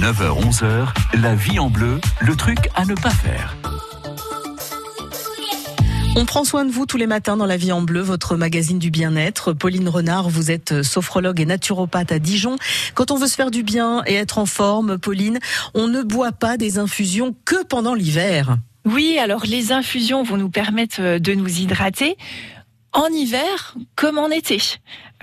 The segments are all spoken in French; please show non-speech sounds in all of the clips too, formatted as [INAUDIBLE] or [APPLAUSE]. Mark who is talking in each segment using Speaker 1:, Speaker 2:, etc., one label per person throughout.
Speaker 1: 9h-11h, la vie en bleu, le truc à ne pas faire.
Speaker 2: On prend soin de vous tous les matins dans La Vie en Bleu, votre magazine du bien-être. Pauline Renard, vous êtes sophrologue et naturopathe à Dijon. Quand on veut se faire du bien et être en forme, Pauline, on ne boit pas des infusions que pendant l'hiver.
Speaker 3: Oui, alors les infusions vont nous permettre euh, de nous hydrater en hiver comme en été.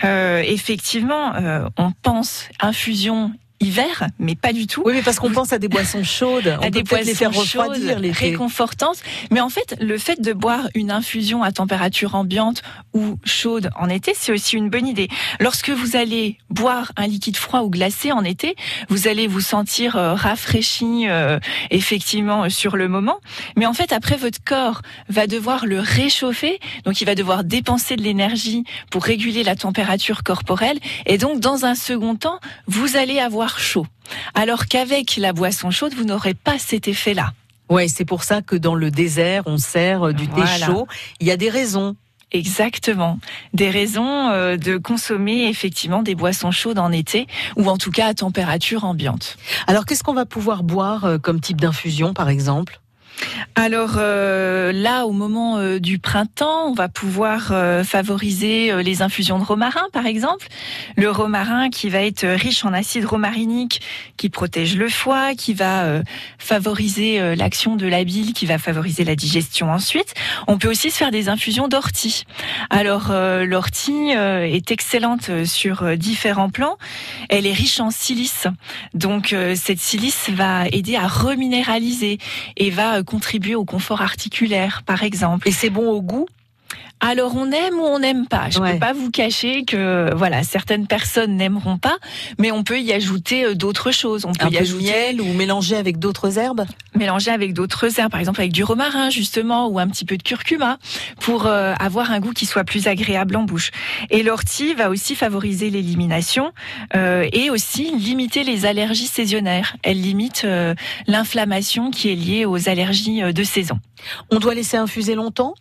Speaker 3: Euh, effectivement, euh, on pense infusion hiver, mais pas du tout.
Speaker 2: Oui, mais parce qu'on pense à des boissons [LAUGHS] chaudes,
Speaker 3: à des boissons les faire refroidir, les réconfortantes. Mais en fait, le fait de boire une infusion à température ambiante ou chaude en été, c'est aussi une bonne idée. Lorsque vous allez boire un liquide froid ou glacé en été, vous allez vous sentir euh, rafraîchi euh, effectivement sur le moment, mais en fait après votre corps va devoir le réchauffer, donc il va devoir dépenser de l'énergie pour réguler la température corporelle et donc dans un second temps, vous allez avoir chaud. Alors qu'avec la boisson chaude, vous n'aurez pas cet effet-là.
Speaker 2: Ouais, c'est pour ça que dans le désert, on sert du thé chaud. Il y a des raisons.
Speaker 3: Exactement. Des raisons euh, de consommer effectivement des boissons chaudes en été ou en tout cas à température ambiante.
Speaker 2: Alors qu'est-ce qu'on va pouvoir boire euh, comme type d'infusion par exemple?
Speaker 3: Alors euh, là, au moment euh, du printemps, on va pouvoir euh, favoriser les infusions de romarin, par exemple. Le romarin qui va être riche en acide romarinique, qui protège le foie, qui va favoriser l'action de la bile, qui va favoriser la digestion ensuite. On peut aussi se faire des infusions d'ortie. Alors l'ortie est excellente sur différents plans. Elle est riche en silice, donc cette silice va aider à reminéraliser et va contribuer au confort articulaire, par exemple.
Speaker 2: Et c'est bon au goût
Speaker 3: alors on aime ou on n'aime pas. Je ne peux pas vous cacher que voilà certaines personnes n'aimeront pas, mais on peut y ajouter euh, d'autres choses. On peut
Speaker 2: y
Speaker 3: ajouter
Speaker 2: miel ou mélanger avec d'autres herbes?
Speaker 3: Mélanger avec d'autres herbes, par exemple avec du romarin justement ou un petit peu de curcuma pour euh, avoir un goût qui soit plus agréable en bouche. Et l'ortie va aussi favoriser l'élimination euh, et aussi limiter les allergies saisonnières. Elle limite l'inflammation qui est liée aux allergies de saison.
Speaker 2: On doit laisser infuser longtemps?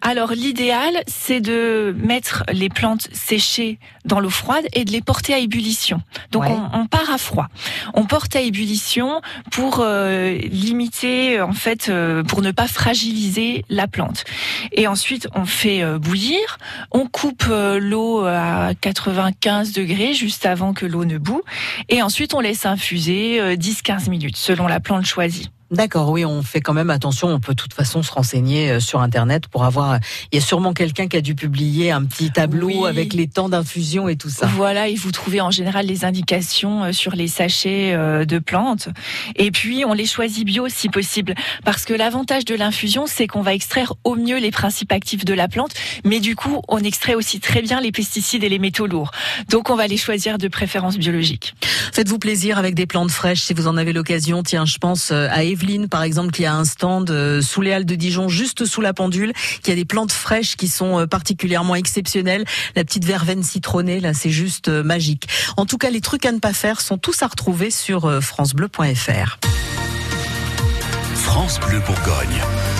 Speaker 3: Alors l'idéal, c'est de mettre les plantes séchées dans l'eau froide et de les porter à ébullition. Donc on, part à froid. On porte à ébullition pour euh, limiter, en fait, euh, pour ne pas fragiliser la plante. Et ensuite, on fait euh, bouillir. On coupe l'eau à 95 degrés juste avant que l'eau ne boue. Et ensuite, on laisse infuser 10-15 minutes selon la plante choisie.
Speaker 2: D'accord, oui, on fait quand même attention. On peut de toute façon se renseigner euh, sur Internet pour avoir. Il y a sûrement quelqu'un qui a dû publier un petit tableau avec les temps d'infusion et tout ça.
Speaker 3: Voilà, et vous trouvez en général les indications euh, sur les sachets euh, de plantes. Et puis, on les choisit bio si possible. Parce que l'avantage de l'infusion, c'est qu'on va extraire au mieux les principes actifs de la plante. Mais du coup, on extrait aussi très bien les pesticides et les métaux lourds. Donc, on va les choisir de préférence biologique.
Speaker 2: Faites-vous plaisir avec des plantes fraîches si vous en avez l'occasion. Tiens, je pense à Eve par exemple, qui a un stand euh, sous les Halles de Dijon, juste sous la pendule, qui a des plantes fraîches qui sont euh, particulièrement exceptionnelles. La petite verveine citronnée, là, c'est juste euh, magique. En tout cas, les trucs à ne pas faire sont tous à retrouver sur francebleu.fr.
Speaker 1: France Bleu Bourgogne.